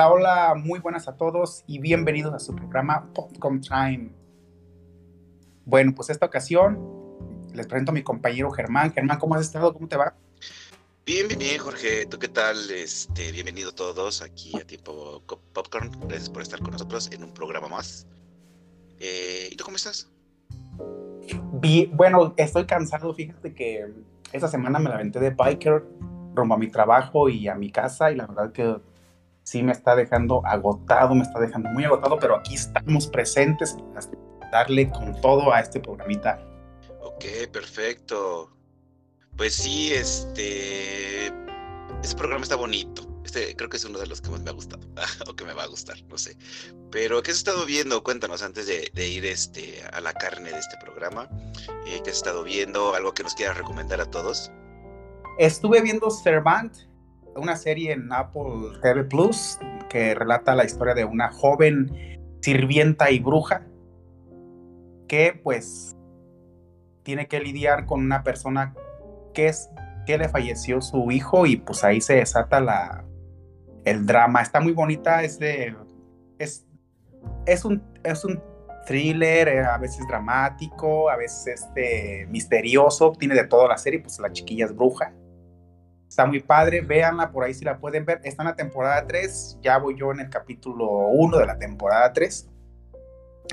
Hola, hola, muy buenas a todos y bienvenidos a su programa Popcom Time. Bueno, pues esta ocasión les presento a mi compañero Germán. Germán, ¿cómo has estado? ¿Cómo te va? Bien, bien, bien, Jorge. ¿Tú qué tal? Este, bienvenido todos aquí a Tiempo Popcorn. Gracias por estar con nosotros en un programa más. Eh, ¿Y tú cómo estás? Bien, bueno, estoy cansado. Fíjate que esta semana me la aventé de biker rumbo a mi trabajo y a mi casa y la verdad que sí me está dejando agotado, me está dejando muy agotado, pero aquí estamos presentes para darle con todo a este programita. Ok, perfecto. Pues sí, este, este programa está bonito. Este creo que es uno de los que más me ha gustado, o que me va a gustar, no sé. Pero, ¿qué has estado viendo? Cuéntanos antes de, ir este, a la carne de este programa. Eh, ¿Qué has estado viendo? ¿Algo que nos quieras recomendar a todos? Estuve viendo Servant, una serie en Apple TV Plus que relata la historia de una joven sirvienta y bruja que pues tiene que lidiar con una persona que es que le falleció su hijo y pues ahí se desata la el drama. Está muy bonita, es de es es un es un thriller, eh, a veces dramático, a veces este misterioso, tiene de toda la serie, pues la chiquilla es bruja. Está muy padre, véanla por ahí si la pueden ver. Está en la temporada 3, ya voy yo en el capítulo 1 de la temporada 3.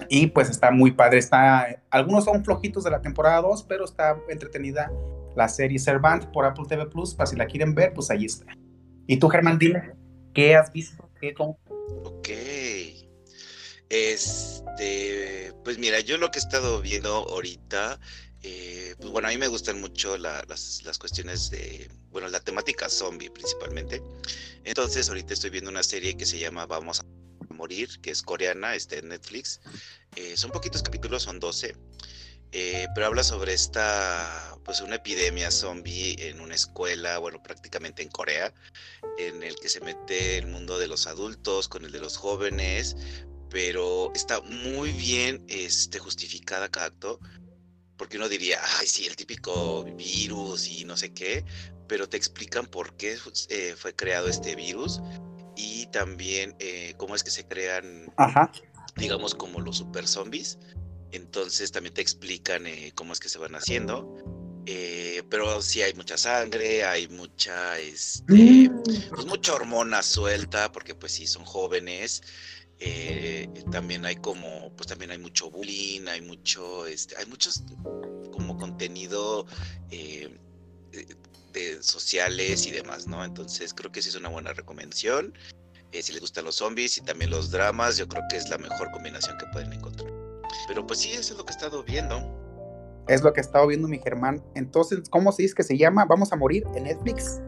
Y pues está muy padre, está, algunos son flojitos de la temporada 2, pero está entretenida la serie Servant por Apple TV Plus, para si la quieren ver, pues ahí está. Y tú, Germán, dime, ¿qué has visto? ¿Qué Ok. Este, pues mira, yo lo que he estado viendo ahorita eh, pues bueno, a mí me gustan mucho las, las, cuestiones de, bueno, la temática zombie principalmente. Entonces, ahorita estoy viendo una serie que se llama Vamos a morir, que es coreana, está en Netflix. Eh, son poquitos capítulos, son 12. Eh, pero habla sobre esta, pues una epidemia zombie en una escuela, bueno, prácticamente en Corea, en el que se mete el mundo de los adultos con el de los jóvenes, pero está muy bien este, justificada cada acto porque uno diría, ay, sí, el típico virus y no sé qué, pero te explican por qué eh, fue creado este virus y también eh, cómo es que se crean, digamos, como los super zombies. Entonces también te explican eh, cómo es que se van haciendo. pero sí hay mucha sangre, hay mucha, este, pues mucha hormona suelta, porque pues sí, son jóvenes. Eh, también hay como, pues también hay mucho bullying, hay mucho, este, hay muchos como contenido eh, de, sociales y demás, ¿no? Entonces creo que sí es una buena recomendación. Eh, si les gustan los zombies y también los dramas, yo creo que es la mejor combinación que pueden encontrar. Pero pues sí, eso es lo que he estado viendo. Es lo que he estado viendo mi Germán. Entonces, ¿cómo se dice que se llama? ¿Vamos a morir en Netflix?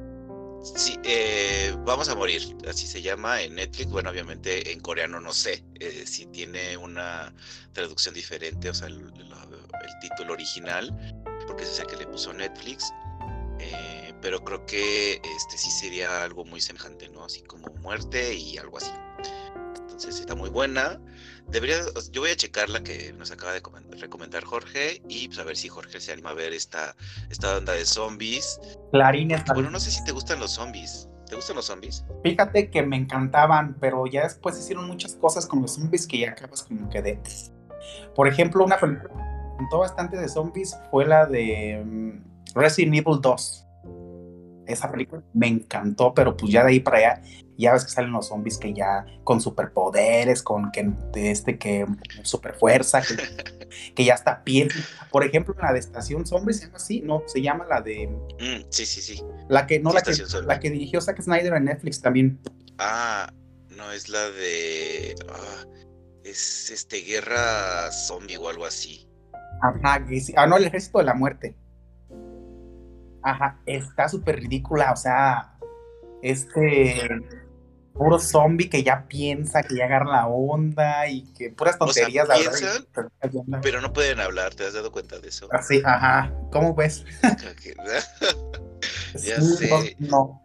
Sí, eh, Vamos a morir, así se llama en Netflix. Bueno, obviamente en coreano no sé eh, si tiene una traducción diferente, o sea, el, título original, porque es el que le puso Netflix. Eh, pero creo que este sí sería algo muy semejante, ¿no? Así como muerte y algo así. Entonces está muy buena. Debería, yo voy a checar la que nos acaba de recomendar Jorge y pues a ver si Jorge se anima a ver esta, esta onda de zombies. Clarines. Bueno, no sé si te gustan los zombies. ¿Te gustan los zombies? Fíjate que me encantaban, pero ya después hicieron muchas cosas con los zombies que ya acabas como que de... Por ejemplo, una película que me encantó bastante de zombies fue la de mm, Resident Evil 2. Esa película me encantó, pero pues ya de ahí para allá ya ves que salen los zombies que ya con superpoderes, con que este que super fuerza, que, ya está piel. Por ejemplo, la de Estación Zombie se llama así, no, se llama la de. Mm, sí, sí, sí. La que, no, la, que, la que dirigió Zack Snyder en Netflix también. Ah, no, es la de. Ah, es este Guerra Zombie o algo así. Ajá, ah, no, el ejército de la muerte. Ajá, está súper ridícula, o sea, este puro zombie que ya piensa, que ya agarra la onda y que puras tonterías. pero no pueden hablar, ¿te has dado cuenta de eso? Sí, ajá. ¿Cómo ves? ya sé. No.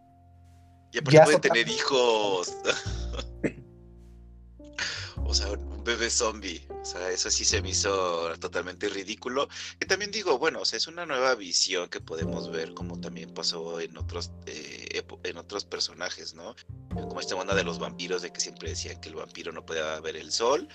Ya, pueden tener hijos. o sea, bebé zombie. O sea, eso sí se me hizo totalmente ridículo. Y también digo, bueno, o sea, es una nueva visión que podemos ver como también pasó en otros, eh, en otros personajes, ¿no? Como esta onda de los vampiros, de que siempre decían que el vampiro no podía ver el sol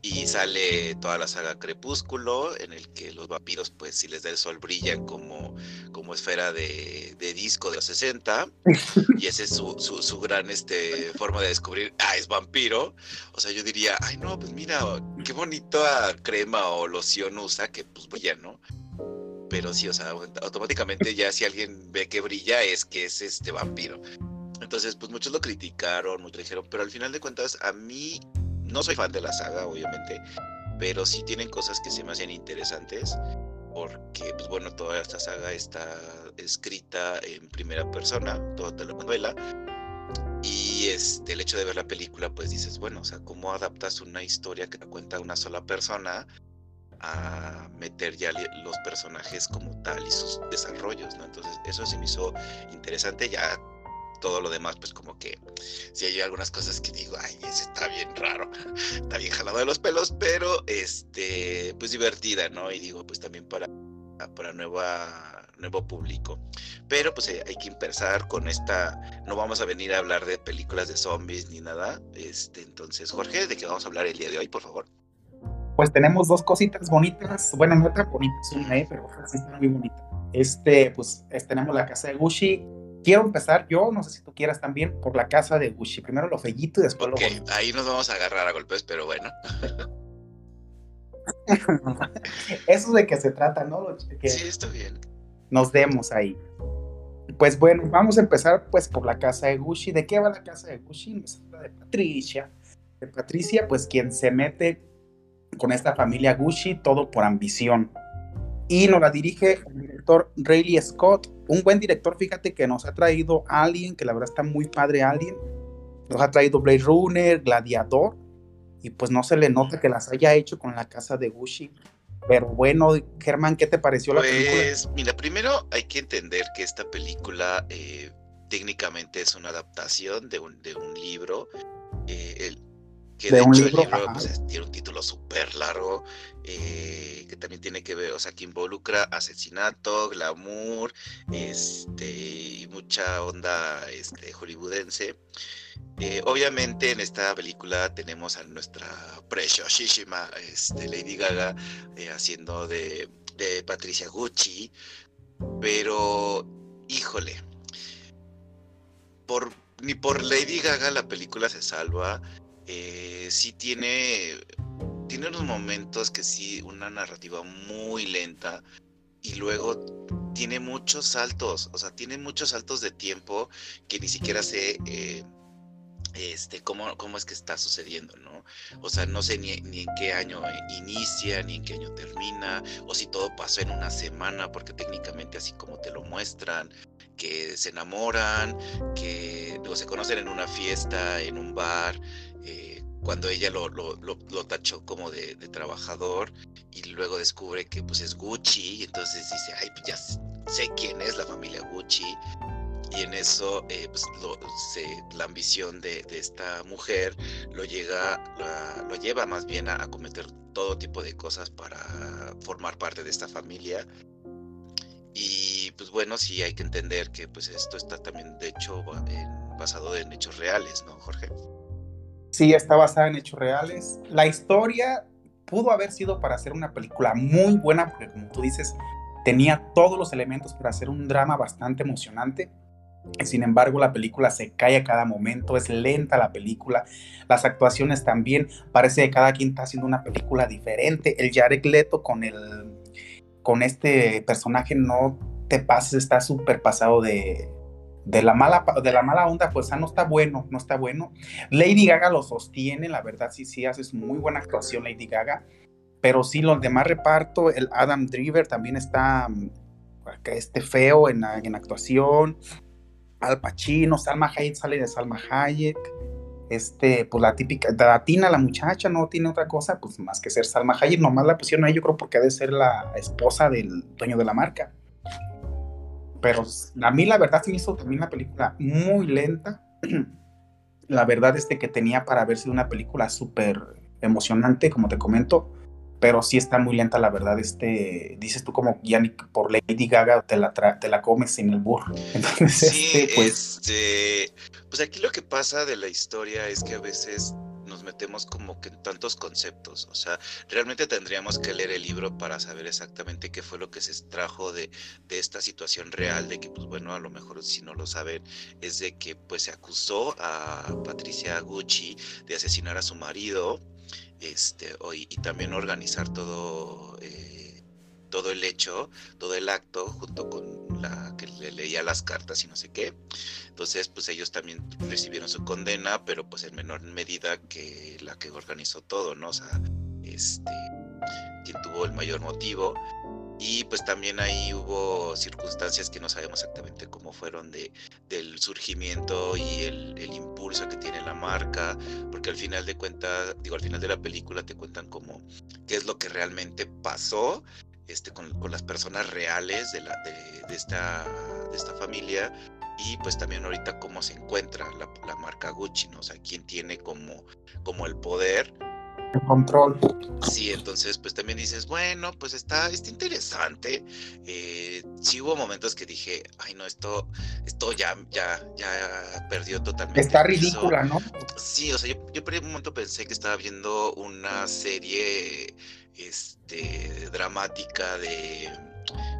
y sale toda la saga Crepúsculo, en el que los vampiros, pues si les da el sol, brillan como, como esfera de, disco de los 60, y esa es su, su, gran este, forma de descubrir, ah, es vampiro. O sea, yo diría, ay no, pues mira, qué bonita crema o loción usa, que pues brilla, ¿no? Pero sí, o sea, automáticamente ya si alguien ve que brilla es que es este vampiro. Entonces, pues muchos lo criticaron, muchos dijeron, pero al final de cuentas, a mí no soy fan de la saga, obviamente, pero sí tienen cosas que se me hacen interesantes porque, pues bueno, toda esta saga está escrita en primera persona, toda la novela. Y este, el hecho de ver la película, pues dices, bueno, o sea, ¿cómo adaptas una historia que te cuenta una sola persona a meter ya los personajes como tal y sus desarrollos, ¿no? Entonces, eso se me hizo interesante. Ya todo lo demás, pues como que si hay algunas cosas que digo, ay, ese está bien raro, está bien jalado de los pelos, pero este, pues divertida, ¿no? Y digo, pues también para, para nueva, nuevo público. Pero pues eh, hay que empezar con esta, no vamos a venir a hablar de películas de zombies ni nada. Este, entonces, Jorge, ¿de qué vamos a hablar el día de hoy, por favor? Pues tenemos dos cositas bonitas, bueno, no tan bonitas, una, ¿eh? pero sí está muy bonita. Este, pues tenemos la casa de Gucci, quiero empezar yo, no sé si tú quieras también, por la casa de Gucci. Primero lo fellito y después okay, lo ahí nos vamos a agarrar a golpes, pero bueno. Eso es de que se trata, ¿no? Que sí, está bien. Nos demos ahí. Pues bueno, vamos a empezar pues por la casa de Gucci. ¿De qué va la casa de Gucci? Nos habla de Patricia. De Patricia, pues quien se mete con esta familia Gucci, todo por ambición y nos la dirige el director Rayleigh Scott, un buen director, fíjate que nos ha traído Alien, que la verdad está muy padre Alien, nos ha traído Blade Runner, Gladiador, y pues no se le nota que las haya hecho con la casa de Gucci. Pero bueno, Germán, ¿qué te pareció la película? Pues mira, primero hay que entender que esta película eh, técnicamente es una adaptación de un, de un libro. Eh, que de, hecho el libro pues, tiene un título súper largo, eh, que también tiene que ver, o sea, que involucra asesinato, glamour, este, y mucha onda este, hollywoodense. Eh, obviamente en esta película tenemos a nuestra preciosísima este, Lady Gaga eh, haciendo de, de Patricia Gucci, pero híjole, por, ni por Lady Gaga la película se salva eh, sí tiene, tiene unos momentos que sí, una narrativa muy lenta y luego tiene muchos saltos, o sea, tiene muchos saltos de tiempo que ni siquiera sé eh, este, cómo, cómo es que está sucediendo, ¿no? O sea, no sé ni, ni, en qué año inicia, ni en qué año termina, o si todo pasó en una semana, porque técnicamente así como te lo muestran, que se enamoran, que luego se conocen en una fiesta, en un bar, cuando ella lo, lo, tachó como de, trabajador y luego descubre que pues es Gucci y entonces dice, ay, pues ya sé quién es la familia Gucci y en eso eh, pues, la ambición de, esta mujer lo, llega, lo lleva más bien a, cometer todo tipo de cosas para formar parte de esta familia y pues bueno, sí hay que entender que pues esto está también de hecho basado en hechos reales, ¿no, Jorge? Sí, está basada en hechos reales. La historia pudo haber sido para hacer una película muy buena, porque como tú dices, tenía todos los elementos para hacer un drama bastante emocionante. Sin embargo, la película se cae a cada momento, es lenta la película, las actuaciones también, parece que cada quien está haciendo una película diferente. El Jared Leto con, el, con este personaje no te pases, está súper pasado de, de la mala de la mala onda, pues ah, no está bueno, no está bueno. Lady Gaga lo sostiene, la verdad sí sí hace muy buena actuación Lady Gaga, pero sí los demás reparto, el Adam Driver también está mm, este feo en, en actuación. Al Pacino, Salma Hayek sale de Salma Hayek. Este, pues la típica, latina, la muchacha no tiene otra cosa, pues más que ser Salma Hayek, nomás la pusieron ahí, yo creo porque ha de ser la esposa del dueño de la marca pero a mí la verdad se me hizo también una película muy lenta. la verdad es que tenía para verse una película súper emocionante, como te comento, pero sí está muy lenta, la verdad. Este, dices tú como ya ni por Lady Gaga te la, te la comes sin el burro. Entonces, sí, este, pues, este, pues aquí lo que pasa de la historia es que a veces nos metemos como que en tantos conceptos. O sea, realmente tendríamos que leer el libro para saber exactamente qué fue lo que se extrajo de, de esta situación real, de que, pues bueno, a lo mejor si no lo saben, es de que pues se acusó a Patricia Gucci de asesinar a su marido, este, y, y también organizar todo. Eh, todo el hecho, todo el acto, junto con la que le leía las cartas y no sé qué. Entonces, pues ellos también recibieron su condena, pero pues en menor medida que la que organizó todo, ¿no? O sea, este, quien tuvo el mayor motivo. Y pues también ahí hubo circunstancias que no sabemos exactamente cómo fueron de, del surgimiento y el, el, impulso que tiene la marca, porque al final de cuentas, digo, al final de la película te cuentan como qué es lo que realmente pasó este, con, las personas reales de, la, de, esta, de esta familia y pues también ahorita cómo se encuentra la, marca Gucci, ¿no? O sea, quién tiene como, como el poder. El control. Sí, entonces pues también dices, bueno, pues está, está interesante. Eh, sí hubo momentos que dije, ay no, esto, esto ya, ya, ya perdió totalmente. Está ridícula, ¿no? Sí, o sea, yo, yo por un momento pensé que estaba viendo una serie este, dramática de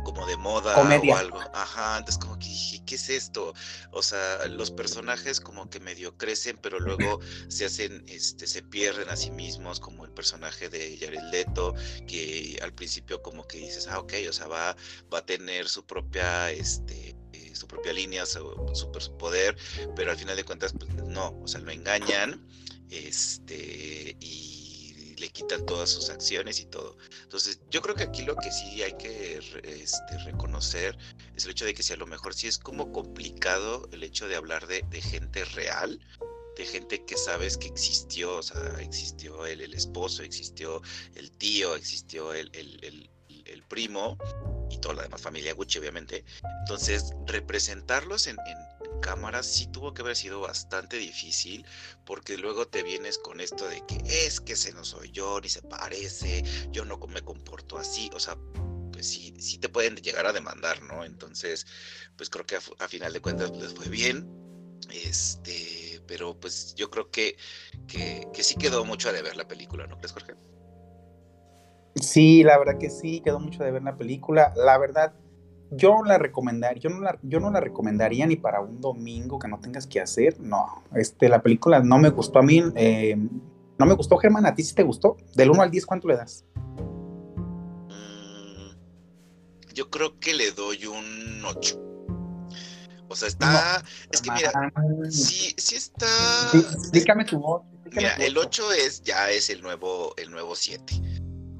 como de moda o algo. Ajá, entonces como que dije, ¿qué es esto? O sea, los personajes como que medio crecen, pero luego se hacen, este, se pierden a sí mismos, como el personaje de Jared Leto, que al principio como que dices, ah, ok, o sea, va, va a tener su propia, este, eh, su propia línea, su, su, poder, pero al final de cuentas, pues no, o sea, lo engañan, este, y le quitan todas sus acciones y todo. Entonces, yo creo que aquí lo que sí hay que este, reconocer es el hecho de que si a lo mejor sí es como complicado el hecho de hablar de, gente real, de gente que sabes que existió, o sea, existió el, esposo, existió el tío, existió el, primo y toda la demás familia Gucci, obviamente. Entonces, representarlos en, cámara sí tuvo que haber sido bastante difícil porque luego te vienes con esto de que es que ese no soy yo, ni se parece, yo no me comporto así, o sea, pues sí, sí te pueden llegar a demandar, ¿no? Entonces, pues creo que a, final de cuentas les fue bien, este, pero pues yo creo que, que, que sí quedó mucho a deber la película, ¿no crees, Jorge? Sí, la verdad que sí, quedó mucho de ver la película. La verdad, yo la recomendaría, yo no la, yo no la recomendaría ni para un domingo que no tengas que hacer, no, este, la película no me gustó a mí, eh, no me gustó, Germán, ¿a ti sí te gustó? Del 1 al 10, ¿cuánto le das? Mm, yo creo que le doy un 8. O sea, está. es que mira, sí, sí está. dígame tu voz. Mira, el 8 es, ya es el nuevo, el nuevo 7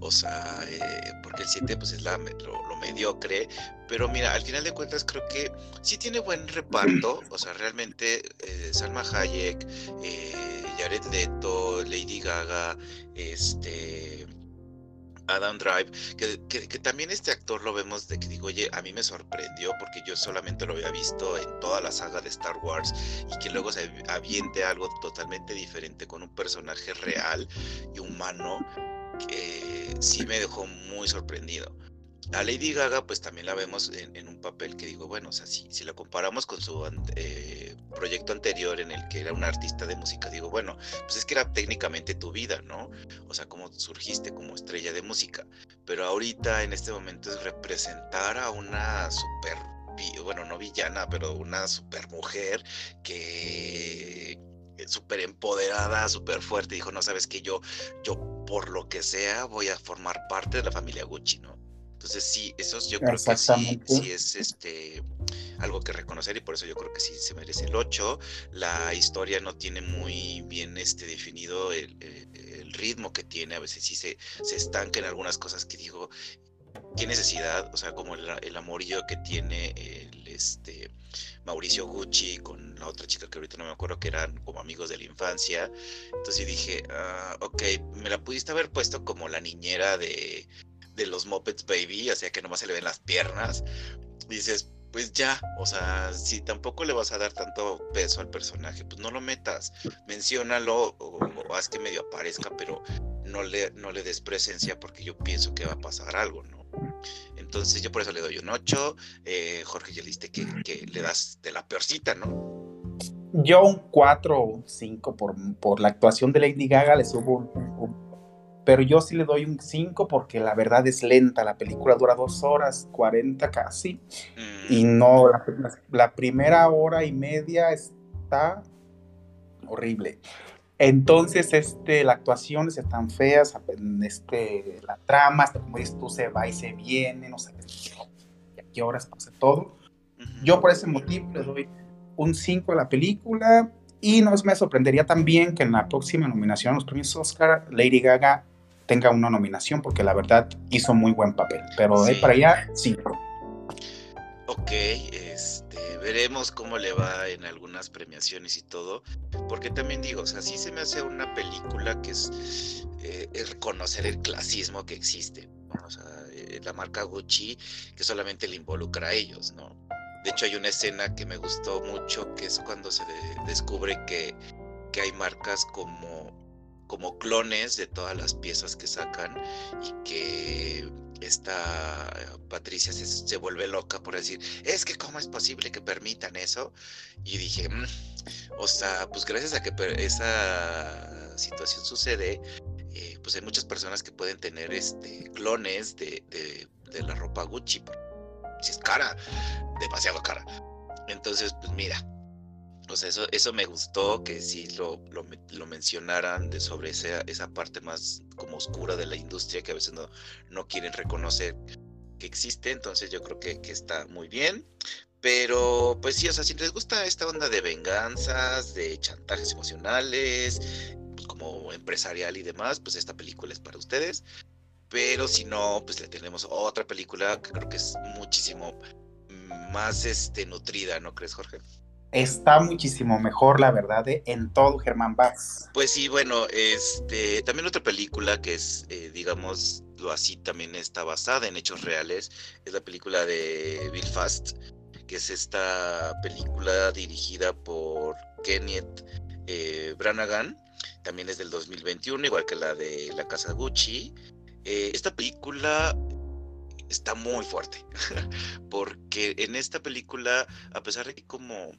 o sea, eh, porque el 7 pues es la, lo, mediocre, pero mira, al final de cuentas creo que sí tiene buen reparto, o sea, realmente eh, Salma Hayek, eh, Jared Leto, Lady Gaga, este... Adam Drive, que, que, también este actor lo vemos de que digo, oye, a mí me sorprendió porque yo solamente lo había visto en toda la saga de Star Wars y que luego se aviente algo totalmente diferente con un personaje real y humano sí me dejó muy sorprendido. A Lady Gaga, pues también la vemos en, un papel que digo, bueno, o sea, si, si la comparamos con su eh, proyecto anterior en el que era un artista de música, digo, bueno, pues es que era técnicamente tu vida, ¿no? O sea, cómo surgiste como estrella de música. Pero ahorita, en este momento, es representar a una super, bueno, no villana, pero una super mujer que súper empoderada, súper fuerte, dijo, no sabes que yo, yo por lo que sea voy a formar parte de la familia Gucci, ¿no? Entonces sí, eso yo creo que sí, sí es este algo que reconocer y por eso yo creo que sí se merece el 8. La historia no tiene muy bien este definido el, el, ritmo que tiene, a veces sí se, se estanca en algunas cosas que digo, qué necesidad, o sea, como el, el amorillo que tiene el este Mauricio Gucci con la otra chica que ahorita no me acuerdo que eran como amigos de la infancia. Entonces dije, ah, ok, me la pudiste haber puesto como la niñera de, de los Muppets Baby, o sea que nomás se le ven las piernas. dices, pues ya, o sea, si tampoco le vas a dar tanto peso al personaje, pues no lo metas, menciónalo o, haz que medio aparezca, pero no le, no le des presencia porque yo pienso que va a pasar algo, ¿no? Entonces yo por eso le doy un 8. Eh, Jorge, ya diste que, que, le das de la peorcita, ¿no? Yo un 4 o 5 por, por la actuación de Lady Gaga, le subo un, pero yo sí le doy un 5 porque la verdad es lenta, la película dura 2 horas 40 casi, y mm. no, la, la, primera hora y media está horrible. Entonces, este, las actuaciones están feas, este, la trama, hasta como dices tú, se va y se viene, no sé a qué horas pasa todo. Yo por ese motivo le doy un 5 a la película y no me sorprendería también que en la próxima nominación a los premios Oscar, Lady Gaga tenga una nominación porque la verdad hizo muy buen papel, pero de para allá, 5. Ok, veremos cómo le va en algunas premiaciones y todo, porque también digo, o sea, sí se me hace una película que es, eh, reconocer el clasismo que existe, o sea, eh, la marca Gucci que solamente le involucra a ellos, ¿no? De hecho hay una escena que me gustó mucho, que es cuando se descubre que, que hay marcas como como clones de todas las piezas que sacan y que esta Patricia se, vuelve loca por decir, es que cómo es posible que permitan eso. Y dije, mm, o sea, pues gracias a que esa situación sucede, eh, pues hay muchas personas que pueden tener este clones de, de la ropa Gucci. Si es cara, demasiado cara. Entonces, pues mira, pues eso, eso me gustó que sí lo, lo, mencionaran de sobre esa, esa parte más como oscura de la industria que a veces no, no quieren reconocer que existe. Entonces yo creo que, que está muy bien. Pero pues sí, o sea, si les gusta esta onda de venganzas, de chantajes emocionales, pues, como empresarial y demás, pues esta película es para ustedes. Pero si no, pues le tenemos otra película que creo que es muchísimo más este, nutrida, ¿no crees, Jorge? Está muchísimo mejor, la verdad, eh, en todo Germán Bass. Pues sí, bueno, este, también otra película que es, eh, digamos, lo así también está basada en hechos reales, es la película de Bill Fast, que es esta película dirigida por Kenneth eh, Branagh, también es del 2021, igual que la de La Casa Gucci. esta película está muy fuerte, porque en esta película, a pesar de que como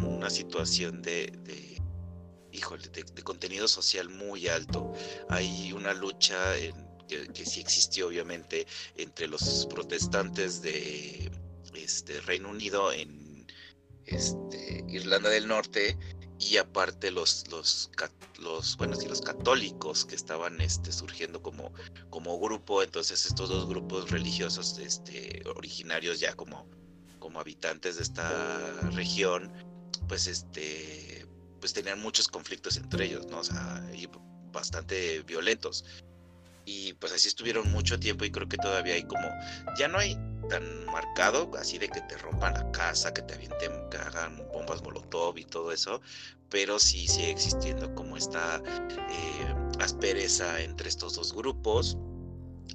una situación de, de híjole, de, contenido social muy alto. Hay una lucha que, sí existió obviamente entre los protestantes de este, Reino Unido en este, Irlanda del Norte y aparte los los los bueno los católicos que estaban este surgiendo como como grupo entonces estos dos grupos religiosos este originarios ya como como habitantes de esta región pues este, pues tenían muchos conflictos entre ellos, ¿no? O sea, y bastante violentos. Y pues así estuvieron mucho tiempo y creo que todavía hay como, ya no hay tan marcado así de que te rompan la casa, que te avienten, que hagan bombas molotov y todo eso, pero sí sigue existiendo como esta eh, aspereza entre estos dos grupos.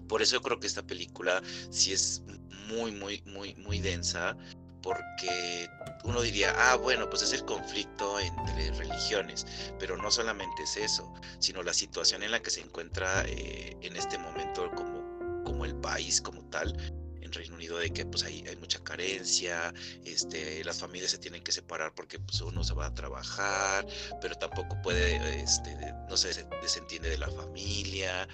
Por eso yo creo que esta película sí es muy, muy, muy, muy densa porque uno diría, ah, bueno, pues es el conflicto entre religiones, pero no solamente es eso, sino la situación en la que se encuentra eh, en este momento como, como el país como tal, Reino Unido de que pues hay, hay mucha carencia, este, las familias se tienen que separar porque pues, uno se va a trabajar, pero tampoco puede, este, no se desentiende de la familia,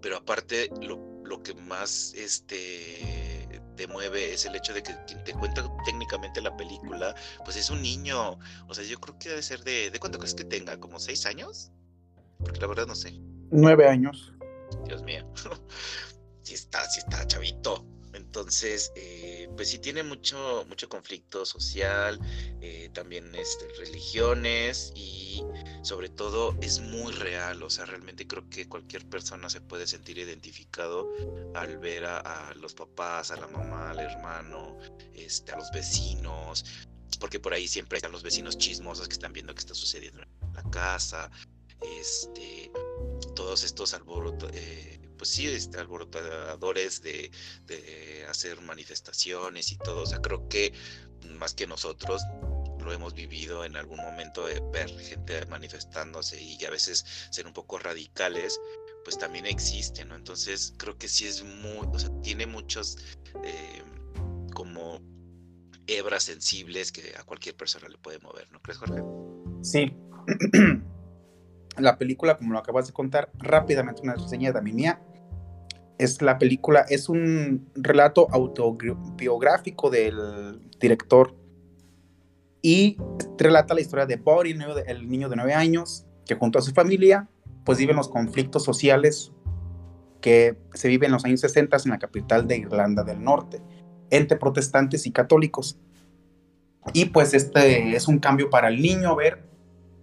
pero aparte lo, lo que más este te mueve es el hecho de que quien te cuenta técnicamente la película, pues es un niño. O sea, yo creo que debe ser de. ¿De cuánto crees que tenga? ¿Como seis años? Porque la verdad no sé. Nueve años. Dios mío. sí está, sí está chavito. Entonces, eh, pues sí tiene mucho, mucho conflicto social, eh, también este, religiones y sobre todo es muy real, o sea, realmente creo que cualquier persona se puede sentir identificado al ver a, los papás, a la mamá, al hermano, este, a los vecinos, porque por ahí siempre están los vecinos chismosos que están viendo qué está sucediendo en la casa, este, todos estos alborotos. Eh, pues sí, este, alborotadores de, de hacer manifestaciones y todo. O sea, creo que más que nosotros, lo hemos vivido en algún momento, de ver gente manifestándose y a veces ser un poco radicales, pues también existe, ¿no? Entonces creo que sí es muy, o sea, tiene muchos eh, como hebras sensibles que a cualquier persona le puede mover, ¿no crees, Jorge? Sí. la película, como lo acabas de contar, rápidamente una reseña mi mía. Es la película, es un relato autobiográfico del director y relata la historia de Body, el niño de nueve años, que junto a su familia, pues viven los conflictos sociales que se viven en los años 60 en la capital de Irlanda del Norte, entre protestantes y católicos. Y pues este es un cambio para el niño ver,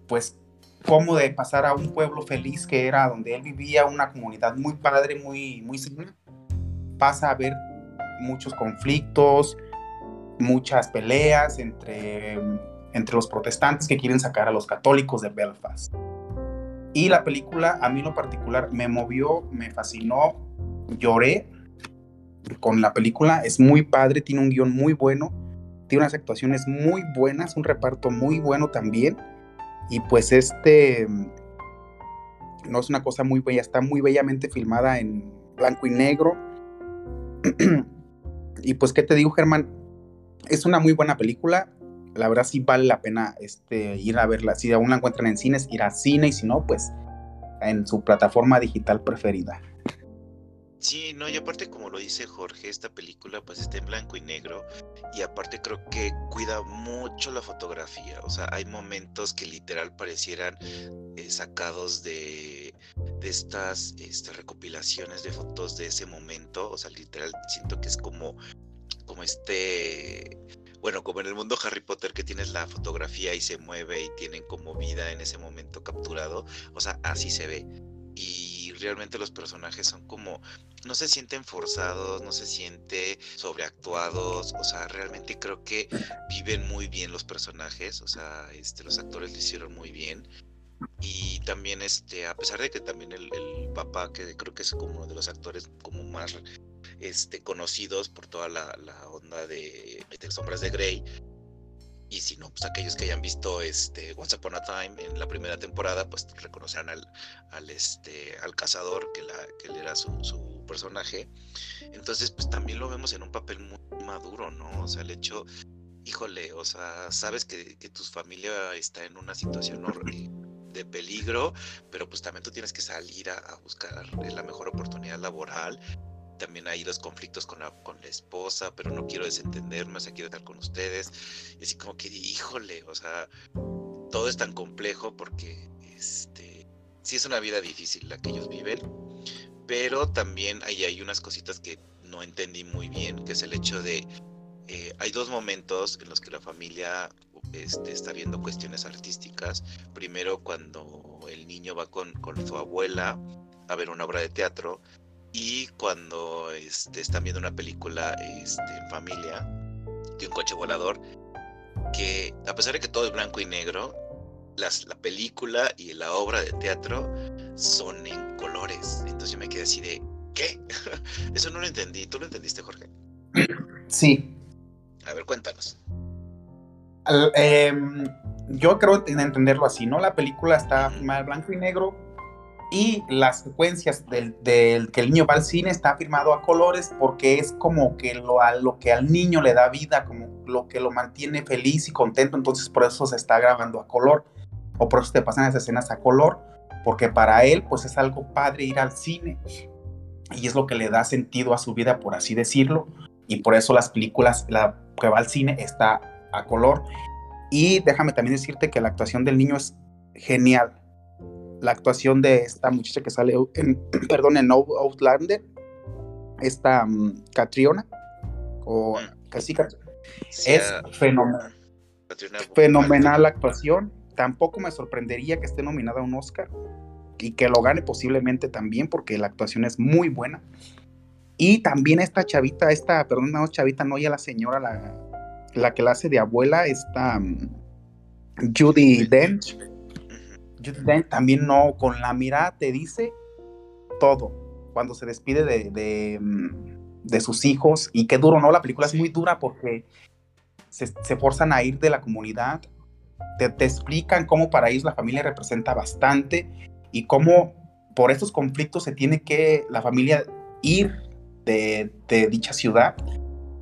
pues, cómo de pasar a un pueblo feliz que era donde él vivía, una comunidad muy padre, muy, muy sana, pasa a ver muchos conflictos, muchas peleas entre, entre los protestantes que quieren sacar a los católicos de Belfast. Y la película, a mí en lo particular, me movió, me fascinó, lloré con la película. Es muy padre, tiene un guion muy bueno, tiene unas actuaciones muy buenas, un reparto muy bueno también. Y pues este no es una cosa muy bella, está muy bellamente filmada en blanco y negro. y pues, ¿qué te digo, Germán? Es una muy buena película. La verdad sí vale la pena este, ir a verla. Si aún la encuentran en cines, ir a cine y si no, pues en su plataforma digital preferida. Sí, no, y aparte como lo dice Jorge, esta película pues está en blanco y negro y aparte creo que cuida mucho la fotografía, o sea, hay momentos que literal parecieran eh, sacados de, de estas, estas recopilaciones de fotos de ese momento, o sea, literal siento que es como, como este bueno, como en el mundo Harry Potter que tienes la fotografía y se mueve y tienen como vida en ese momento capturado, o sea, así se ve. Y realmente los personajes son como, no se sienten forzados, no se siente sobreactuados, o sea, realmente creo que viven muy bien los personajes, o sea, este, los actores lo hicieron muy bien. Y también, este, a pesar de que también el, papá, que creo que es como uno de los actores como más este, conocidos por toda la, onda de, de, Sombras de Grey. Y si no, pues aquellos que hayan visto este, Once Upon a Time en la primera temporada, pues reconocerán al, al, este, al cazador, que, la, que él era su, su personaje. Entonces, pues también lo vemos en un papel muy maduro, ¿no? O sea, el hecho, híjole, o sea, sabes que, que tu familia está en una situación de peligro, pero pues también tú tienes que salir a, a buscar la mejor oportunidad laboral también hay los conflictos con la, con la esposa, pero no quiero desentenderme, o sea, quiero estar con ustedes. Y así como que, híjole, o sea, todo es tan complejo porque, este, sí es una vida difícil la que ellos viven, pero también hay, hay unas cositas que no entendí muy bien, que es el hecho de, eh, hay dos momentos en los que la familia este, está viendo cuestiones artísticas. Primero cuando el niño va con, con su abuela a ver una obra de teatro y cuando este, están viendo una película este, en familia de un coche volador, que a pesar de que todo es blanco y negro, las, la película y la obra de teatro son en colores. Entonces yo me quedé así de, ¿qué? Eso no lo entendí. ¿Tú lo entendiste, Jorge? Sí. A ver, cuéntanos. Em, yo creo entenderlo así, ¿no? La película está en blanco y negro, y las secuencias del, que el niño va al cine está firmado a colores porque es como que lo, a lo que al niño le da vida, como lo que lo mantiene feliz y contento, entonces por eso se está grabando a color o por eso te pasan las escenas a color, porque para él pues es algo padre ir al cine y es lo que le da sentido a su vida, por así decirlo, y por eso las películas, la que va al cine está a color. Y déjame también decirte que la actuación del niño es genial la actuación de esta muchacha que sale en, perdón, en Outlander, esta um, Catriona, o mm. casi es fenomenal. Fenomenal la actuación. Tampoco me sorprendería que esté nominada a un Oscar y que lo gane posiblemente también porque la actuación es muy buena. Y también esta chavita, esta, perdón, no chavita, no, ya la señora, la, la que la hace de abuela, esta um, Judy Dench también no, con la mirada te dice todo. Cuando se despide de, de, mm, sus hijos, y qué duro, ¿no? La película es muy dura porque se, se, forzan a ir de la comunidad te, te, explican cómo para ellos la familia representa bastante y cómo por estos conflictos se tiene que la familia ir de, de dicha ciudad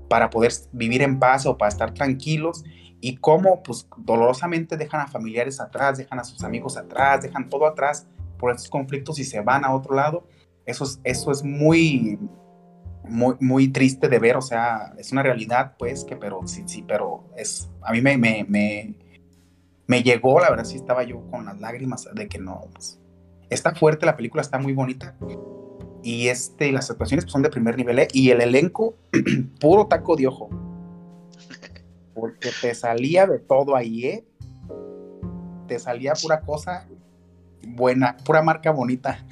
para poder vivir en paz o para estar tranquilos y cómo pues dolorosamente dejan a familiares atrás, dejan a sus amigos atrás, dejan todo atrás por estos conflictos y se van a otro lado. Eso es, eso es muy, muy, muy triste de ver, o sea, es una realidad, pues, que, pero sí, sí, pero es, a mí me, me, me, me llegó, la verdad, sí estaba yo con las lágrimas de que no, pues, está fuerte, la película está muy bonita, y este, las actuaciones pues, son de primer nivel, ¿eh? y el elenco, puro taco de ojo, porque te salía de todo ahí, ¿eh? Te salía pura cosa buena, pura marca bonita.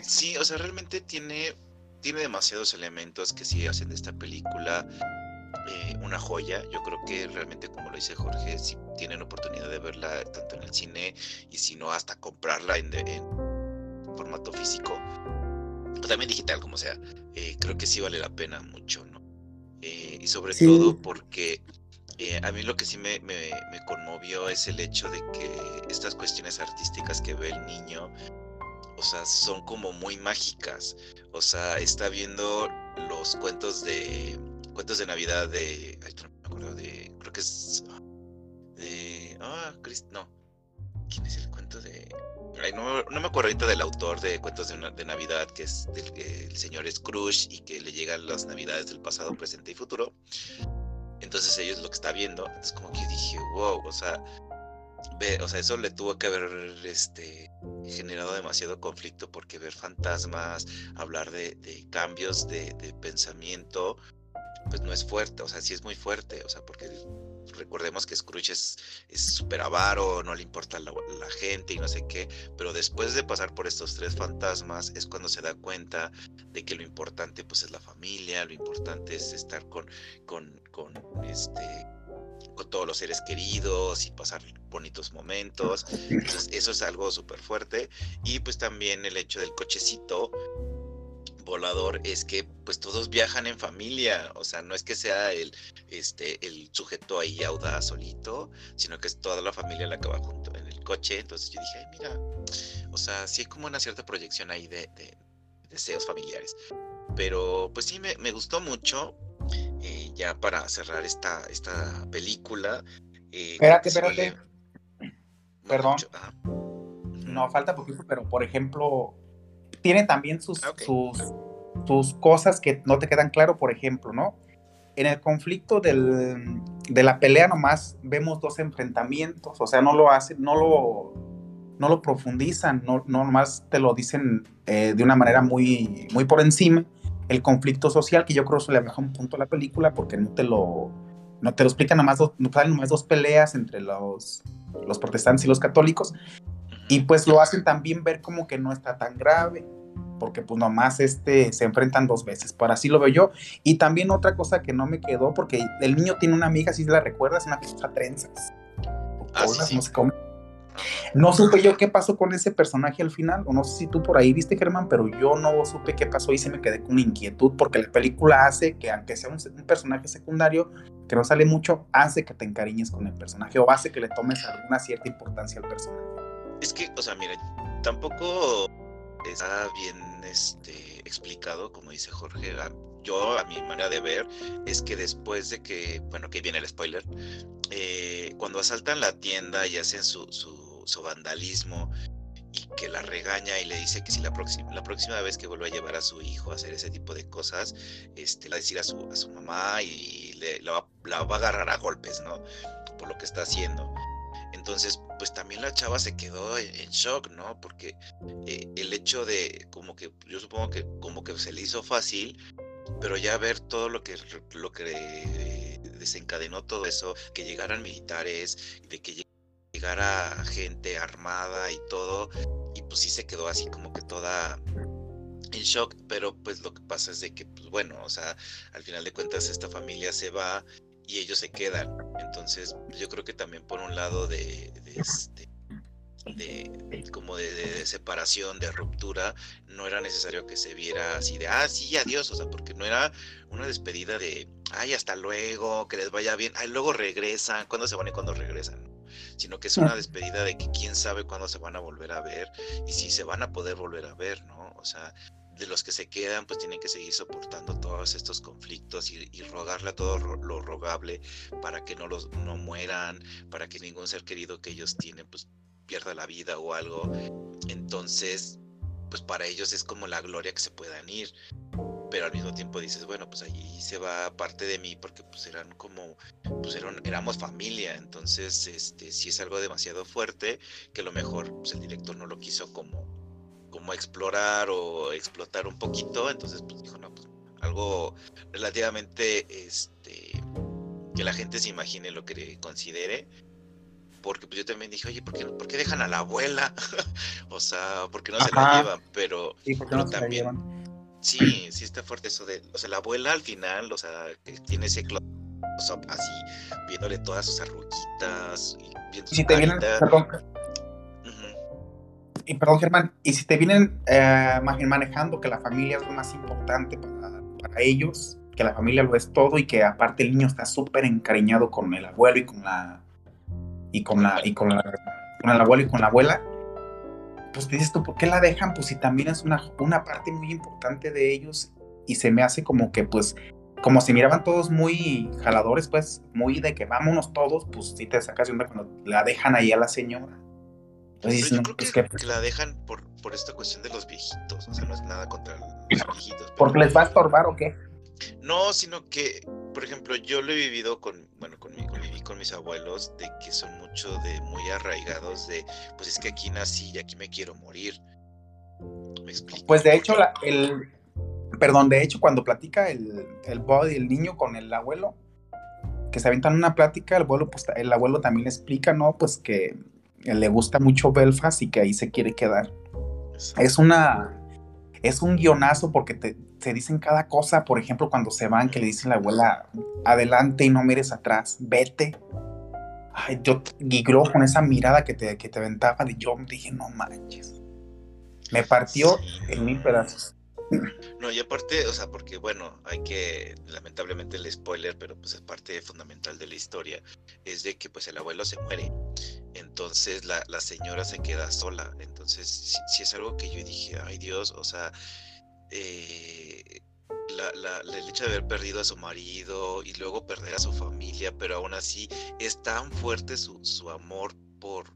Sí, o sea, realmente tiene tiene demasiados elementos que sí hacen de esta película eh, una joya. Yo creo que realmente, como lo dice Jorge, si tienen oportunidad de verla tanto en el cine y si no, hasta comprarla en, formato físico o también digital, como sea, eh, creo que sí vale la pena mucho, ¿no? Eh, y sobre todo porque a mí lo que sí me, me, me conmovió es el hecho de que estas cuestiones artísticas que ve el niño o sea, son como muy mágicas. O sea, está viendo los cuentos de cuentos de Navidad de, ay, no me acuerdo de, creo que es de, ah, no, ¿quién es el cuento de? Ay, no, no, me acuerdo ahorita del autor de cuentos de, de Navidad, que es del, el señor Scrooge y que le llegan las Navidades del pasado, presente y futuro. Entonces ellos lo que está viendo, es como que dije, wow, o sea, o sea, eso le tuvo que haber este, generado demasiado conflicto porque ver fantasmas, hablar de, cambios de, pensamiento, pues no es fuerte, o sea, sí es muy fuerte, o sea, porque recordemos que Scrooge es súper avaro, no le importa la, la, gente y no sé qué, pero después de pasar por estos tres fantasmas es cuando se da cuenta de que lo importante pues es la familia, lo importante es estar con, con, con este con todos los seres queridos y pasar bonitos momentos. Entonces, eso es algo súper fuerte. Y pues también el hecho del cochecito volador es que pues todos viajan en familia, o sea, no es que sea el, este, el sujeto ahí audaz solito, sino que es toda la familia la que va junto en el coche, entonces yo dije, Ay, mira, o sea, sí hay como una cierta proyección ahí de, deseos familiares, pero pues sí me, me gustó mucho, eh, ya para cerrar esta, esta película. Eh, espérate, espérate. Perdón. No, falta poquito, pero por ejemplo, tiene también sus, ah, sus, sus, cosas que no te quedan claro, por ejemplo, ¿no? En el conflicto del, de la pelea nomás vemos dos enfrentamientos, o sea, no lo hacen, no lo, no lo profundizan, no, no nomás te lo dicen eh, de una manera muy, muy por encima el conflicto social, que yo creo que se le baja un punto a la película porque no te lo, no te lo explican, nomás, dos, no nomás dos peleas entre los, los protestantes y los católicos, y pues lo hacen también ver como que no está tan grave, porque pues nomás este, se enfrentan dos veces, por así lo veo yo. Y también otra cosa que no me quedó, porque el niño tiene una amiga, si la recuerdas, una que usa trenzas. Ah, sí. No supe yo qué pasó con ese personaje al final, o no sé si tú por ahí viste, Germán, pero yo no supe qué pasó y se me quedé con inquietud, porque la película hace que, aunque sea un, personaje secundario, que no sale mucho, hace que te encariñes con el personaje o hace que le tomes alguna cierta importancia al personaje. Es que, o sea, mira, tampoco está bien este, explicado, como dice Jorge. Yo, a mi manera de ver, es que después de que, bueno, que viene el spoiler, eh, cuando asaltan la tienda y hacen su su vandalismo y que la regaña y le dice que si la próxima, la próxima vez que vuelva a llevar a su hijo a hacer ese tipo de cosas, este, le va a decir a su, a su mamá y le, la, va, a agarrar a golpes, ¿no? Por lo que está haciendo. Entonces, pues también la chava se quedó en, shock, ¿no? Porque eh, el hecho de, como que, yo supongo que como que se le hizo fácil, pero ya ver todo lo que, lo que desencadenó todo eso, que llegaran militares, de que llegara gente armada y todo, y pues sí se quedó así como que toda en shock, pero pues lo que pasa es de que, pues bueno, o sea, al final de cuentas esta familia se va y ellos se quedan. Entonces, yo creo que también por un lado de, este de, como de, separación, de ruptura, no era necesario que se viera así de, ah, sí, adiós, o sea, porque no era una despedida de, ay, hasta luego, que les vaya bien, ay, luego regresan, ¿cuándo se van y cuándo regresan? sino que es una despedida de que quién sabe cuándo se van a volver a ver y si se van a poder volver a ver, ¿no? O sea, de los que se quedan, pues tienen que seguir soportando todos estos conflictos y, rogarle a todo lo rogable para que no los no mueran, para que ningún ser querido que ellos tienen, pues pierda la vida o algo. Entonces, pues para ellos es como la gloria que se puedan ir. Pero al mismo tiempo dices, bueno, pues allí se va parte de mí porque pues eran como, pues eran, éramos familia. Entonces, este, si es algo demasiado fuerte, que lo mejor pues el director no lo quiso como, como explorar o explotar un poquito. Entonces, pues dijo, no, pues algo relativamente, este, que la gente se imagine lo que considere porque pues yo también dije, oye, ¿por qué, ¿por qué dejan a la abuela? o sea, ¿por qué no se la llevan? Pero, sí, no también, sí, sí está fuerte eso de, o sea, la abuela al final, o sea, que tiene ese close-up así, viéndole todas sus arruguitas, y viendo si te perdón, y perdón Germán, y si te vienen eh, manejando que la familia es lo más importante para, ellos, que la familia lo es todo y que aparte el niño está súper encariñado con el abuelo y con la y con la, y con la, abuelo y con la abuela, pues dices tú, ¿por qué la dejan? Pues si también es una, una parte muy importante de ellos y se me hace como que pues como se miraban todos muy jaladores, pues muy de que vámonos todos, pues si te sacas de onda cuando la dejan ahí a la señora. Yo creo pues que, que, la dejan por, por esta cuestión de los viejitos, o sea, no es nada contra los viejitos. ¿Porque les va a estorbar o qué? No, sino que, por ejemplo, yo lo he vivido con, bueno, con, mi, con mis abuelos, de que son mucho de, muy arraigados de, pues es que aquí nací y aquí me quiero morir. ¿Me explico? Pues de hecho, la, el, perdón, de hecho, cuando platica el, el body, el niño con el abuelo, que se aventan una plática, el abuelo, pues el abuelo también le explica, ¿no? Pues que le gusta mucho Belfast y que ahí se quiere quedar. Es una, es un guionazo porque te, se dicen cada cosa, por ejemplo, cuando se van, que le dicen a la abuela, adelante y no mires atrás, vete. Ay, yo guigró con esa mirada que te, que te aventaba, y yo dije, no manches. Me partió en mil pedazos. No, y aparte, o sea, porque bueno, hay que, lamentablemente el spoiler, pero pues es parte fundamental de la historia, es de que pues el abuelo se muere, entonces la, la señora se queda sola, entonces si, es algo que yo dije, ay Dios, o sea, eh, la, la, el hecho de haber perdido a su marido y luego perder a su familia, pero aún así es tan fuerte su, su amor por,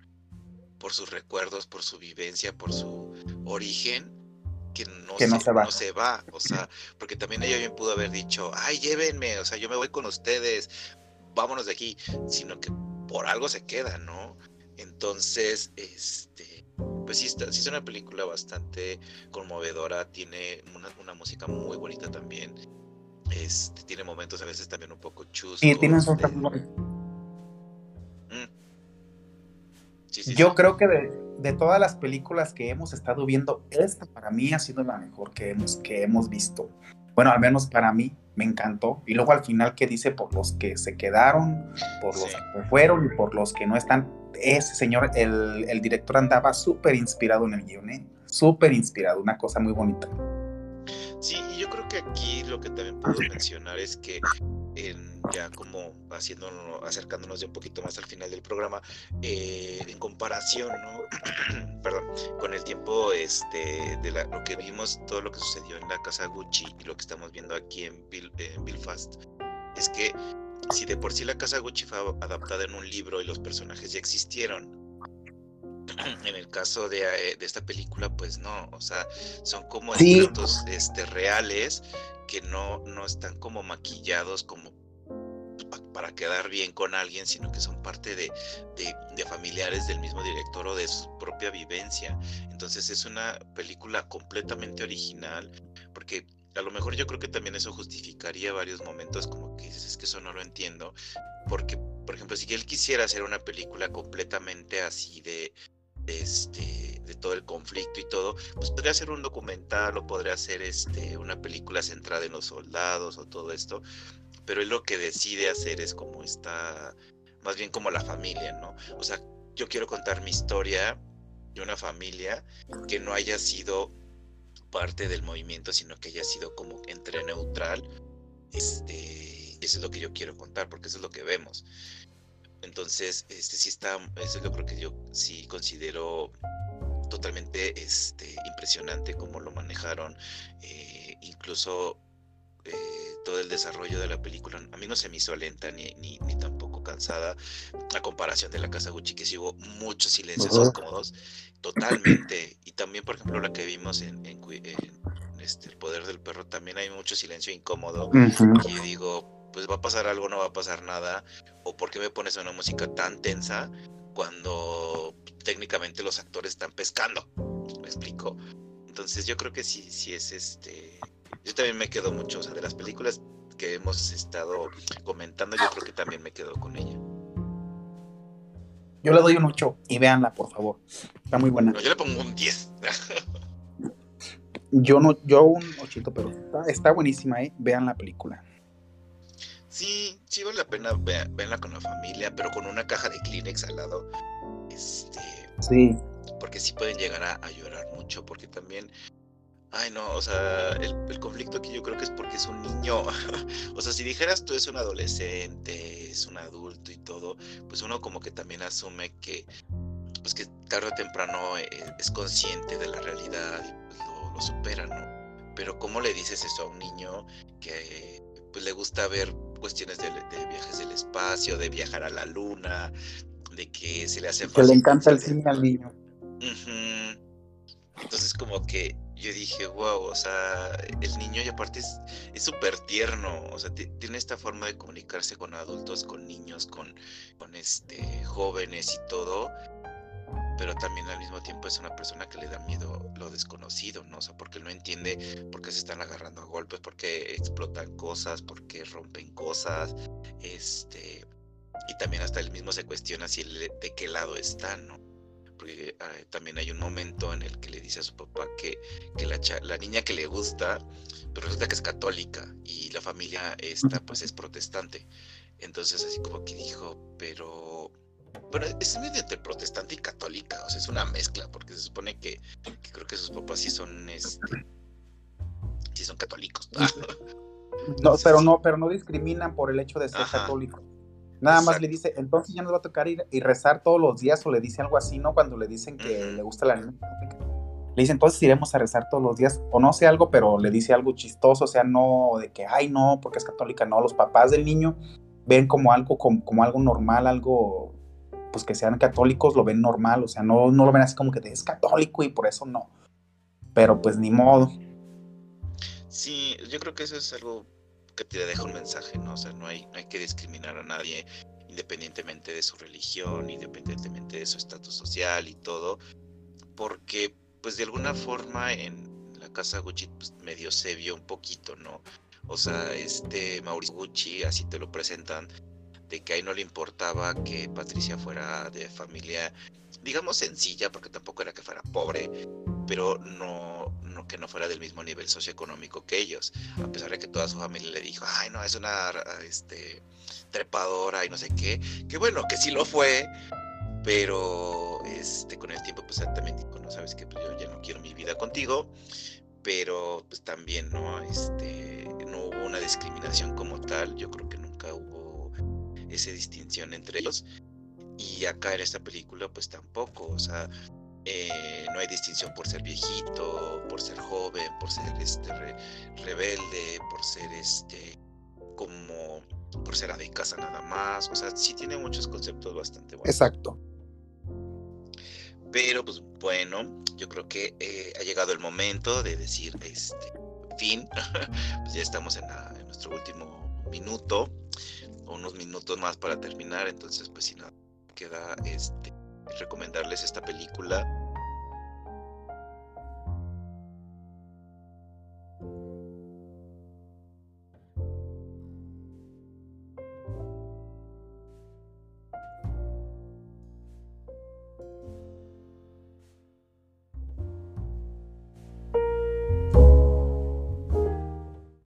por sus recuerdos, por su vivencia, por su origen, que no, se, no, se, va. O sea, porque también ella bien pudo haber dicho, ay, llévenme, o sea, yo me voy con ustedes, vámonos de aquí, sino que por algo se queda, ¿no? Entonces, este, pues sí, está, sí es una película bastante conmovedora, tiene una, música muy bonita también. Este, tiene momentos a veces también un poco chuscos. Sí, tiene un mm. Yo creo que de, todas las películas que hemos estado viendo, esta para mí ha sido la mejor que hemos, que hemos visto. Bueno, al menos para mí me encantó. Y luego al final que dice por los que se quedaron, por los que fueron y por los que no están ese señor, el, el director andaba súper inspirado en el guion, ¿eh? súper inspirado, una cosa muy bonita. Sí, y yo creo que aquí lo que también puedo mencionar es que ya como haciéndonos, acercándonos ya un poquito más al final del programa, eh, en comparación, ¿no? Perdón, con el tiempo este, de lo que vimos, todo lo que sucedió en la casa Gucci y lo que estamos viendo aquí en, en Belfast, es que si de por sí la casa Gucci fue adaptada en un libro y los personajes ya existieron, en el caso de, eh, de, esta película, pues no, o sea, son como sí. este, reales que no, no están como maquillados como para quedar bien con alguien, sino que son parte de, de, de, familiares del mismo director o de su propia vivencia. Entonces es una película completamente original, porque a lo mejor yo creo que también eso justificaría varios momentos como que dices, es que eso no lo entiendo, porque, por ejemplo, si él quisiera hacer una película completamente así de, este, de todo el conflicto y todo, pues podría hacer un documental o podría hacer este, una película centrada en los soldados o todo esto, pero él lo que decide hacer es como está, más bien como la familia, ¿no? O sea, yo quiero contar mi historia de una familia que no haya sido parte del movimiento, sino que haya sido como entre neutral. Este, eso es lo que yo quiero contar, porque eso es lo que vemos. Entonces, este sí está, eso es lo creo que yo sí considero totalmente este, impresionante cómo lo manejaron. Eh, incluso eh, todo el desarrollo de la película a mí no se me hizo lenta ni, ni, tampoco cansada a comparación de la casa Gucci que sí hubo muchos silencios incómodos totalmente y también por ejemplo la que vimos en, este, el poder del perro también hay mucho silencio incómodo y yo digo pues va a pasar algo no va a pasar nada o por qué me pones una música tan tensa cuando técnicamente los actores están pescando. ¿Me explico? Entonces yo creo que sí, sí es este. Yo también me quedo mucho, o sea, de las películas que hemos estado comentando, yo creo que también me quedo con ella. Yo le doy un 8 y véanla, por favor. Está muy buena. yo le pongo un 10. yo no, yo un 8, pero está, buenísima, ¿eh? Vean la película. Sí, sí vale la pena verla con la familia, pero con una caja de Kleenex al lado. Este, sí. Porque sí pueden llegar a, llorar mucho, porque también Ay, no, o sea, el, conflicto aquí yo creo que es porque es un niño. o sea, si dijeras tú es un adolescente, es un adulto y todo, pues uno como que también asume que, pues que tarde o temprano eh, es consciente de la realidad y pues lo, lo, supera, ¿no? Pero ¿cómo le dices eso a un niño que pues le gusta ver cuestiones de, viajes del espacio, de viajar a la luna, de que se le hace fácil. Que le encanta el cine al niño. Entonces como que yo dije, wow, o sea, el niño y aparte es súper tierno, o sea, tiene esta forma de comunicarse con adultos, con niños, con, con este, jóvenes y todo, pero también al mismo tiempo es una persona que le da miedo lo desconocido, ¿no? O sea, porque no entiende por qué se están agarrando a golpes, por qué explotan cosas, por qué rompen cosas, este, y también hasta él mismo se cuestiona si de qué lado está, ¿no? Porque ah, también hay un momento en el que le dice a su papá que, que la, la niña que le gusta, pero resulta que es católica y la familia esta pues es protestante. Entonces así como que dijo, pero pero es medio entre protestante y católica, o sea, es una mezcla, porque se supone que, creo que sus papás sí son, este, sí son católicos. no, pero no, pero no discriminan por el hecho de ser católico. Nada más le dice, entonces ya nos va a tocar ir y rezar todos los días, o le dice algo así, ¿no? Cuando le dicen que le gusta la niña. Le dice, entonces iremos a rezar todos los días, o no sé algo, pero le dice algo chistoso, o sea, no de que, ay, no, porque es católica, no, los papás del niño ven como algo, como algo normal, algo pues que sean católicos lo ven normal, o sea, no, no lo ven así como que es católico y por eso no. Pero pues ni modo. Sí, yo creo que eso es algo que te deja un mensaje, ¿no? O sea, no hay, no hay que discriminar a nadie independientemente de su religión, independientemente de su estatus social y todo, porque pues de alguna forma en la casa Gucci pues medio se vio un poquito, ¿no? O sea, este Mauricio Gucci, así te lo presentan, de que ahí no le importaba que Patricia fuera de familia, digamos sencilla, porque tampoco era que fuera pobre, pero no, que no fuera del mismo nivel socioeconómico que ellos, a pesar de que toda su familia le dijo, ay no, es una este, trepadora y no sé qué, que bueno, que sí lo fue, pero este, con el tiempo pues también dijo, no sabes que pues, yo ya no quiero mi vida contigo, pero pues también no, este, no hubo una discriminación como tal, yo creo que nunca hubo esa distinción entre ellos. Y acá en esta película pues tampoco, o sea, eh, no hay distinción por ser viejito, por ser joven, por ser este rebelde, por ser este como por ser de casa nada más, o sea, sí tiene muchos conceptos bastante buenos. Exacto. Pero pues bueno, yo creo que eh, ha llegado el momento de decir este fin, pues ya estamos en, en nuestro último minuto unos minutos más para terminar, entonces pues si nada, queda este, recomendarles esta película